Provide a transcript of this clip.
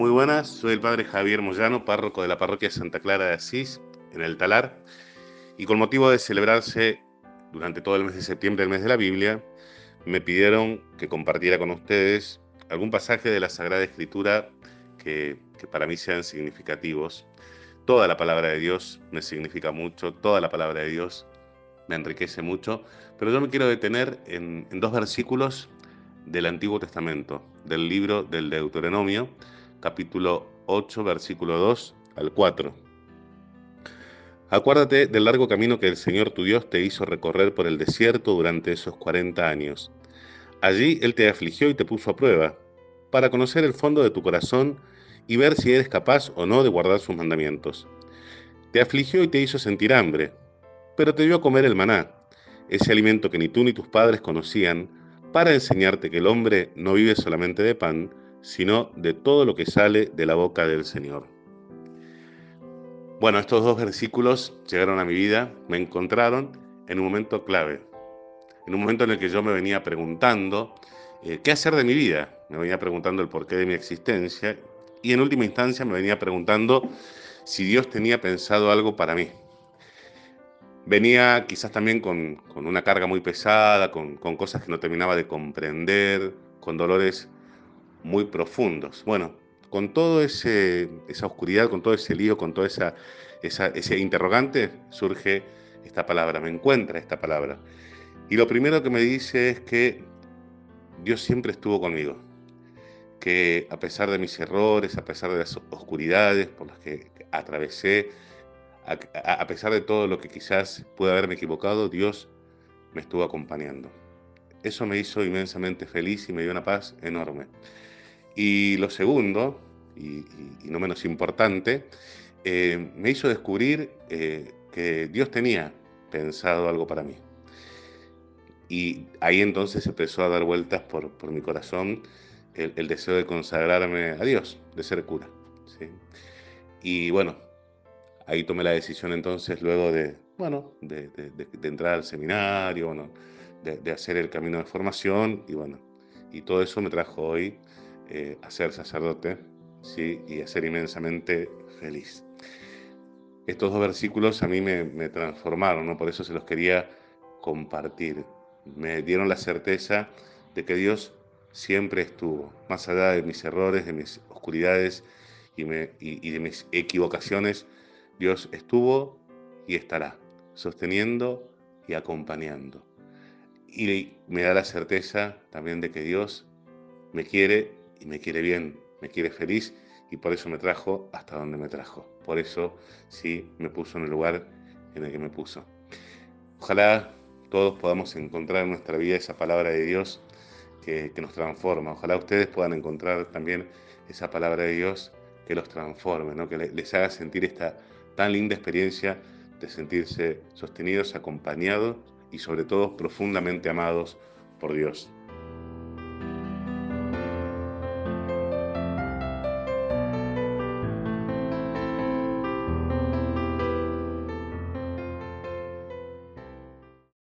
Muy buenas, soy el padre Javier Moyano, párroco de la parroquia Santa Clara de Asís, en el Talar, y con motivo de celebrarse durante todo el mes de septiembre, el mes de la Biblia, me pidieron que compartiera con ustedes algún pasaje de la Sagrada Escritura que, para mí sean significativos. Toda la palabra de Dios me significa mucho, toda la palabra de Dios me enriquece mucho, pero yo me quiero detener en, en dos versículos del Antiguo Testamento, del libro del Deuteronomio, capítulo 8, versículo 2 al 4. Acuérdate del largo camino que el Señor tu Dios te hizo recorrer por el desierto durante esos 40 años. Allí Él te afligió y te puso a prueba, para conocer el fondo de tu corazón y ver si eres capaz o no de guardar sus mandamientos. Te afligió y te hizo sentir hambre, pero te dio a comer el maná, ese alimento que ni tú ni tus padres conocían, para enseñarte que el hombre no vive solamente de pan, sino de todo lo que sale de la boca del Señor. Bueno, estos dos versículos llegaron a mi vida, me encontraron en un momento clave, en un momento en el que yo me venía preguntando eh, qué hacer de mi vida, me venía preguntando el porqué de mi existencia y en última instancia me venía preguntando si Dios tenía pensado algo para mí. Venía quizás también con, con una carga muy pesada, con, con cosas que no terminaba de comprender, con dolores muy profundos. Bueno, con toda esa oscuridad, con todo ese lío, con todo esa, ese interrogante, surge esta palabra, me encuentra esta palabra. Y lo primero que me dice es que Dios siempre estuvo conmigo, que a pesar de mis errores, a pesar de las oscuridades por las que atravesé, a, pesar de todo lo que quizás pude haberme equivocado, Dios me estuvo acompañando. Eso me hizo inmensamente feliz y me dio una paz enorme. Y lo segundo, y, no menos importante, eh, me hizo descubrir eh, que Dios tenía pensado algo para mí. Y ahí entonces empezó a dar vueltas por, por mi corazón el, deseo de consagrarme a Dios, de ser cura. Y bueno, ahí tomé la decisión entonces luego de, bueno, de, entrar al seminario, de, hacer el camino de formación y bueno, y todo eso me trajo hoy eh, a ser sacerdote ¿sí? y a ser inmensamente feliz. Estos dos versículos a mí me, transformaron, ¿no? por eso se los quería compartir. Me dieron la certeza de que Dios siempre estuvo, más allá de mis errores, de mis oscuridades y, y de mis equivocaciones, Dios estuvo y estará, sosteniendo y acompañando. Y me da la certeza también de que Dios me quiere y me quiere bien, me quiere feliz y por eso me trajo hasta donde me trajo. Por eso sí me puso en el lugar en el que me puso. Ojalá todos podamos encontrar en nuestra vida esa palabra de Dios que, nos transforma. Ojalá ustedes puedan encontrar también esa palabra de Dios que los transforme, ¿no? que les haga sentir esta tan linda experiencia de sentirse sostenidos, acompañados y sobre todo profundamente amados por Dios.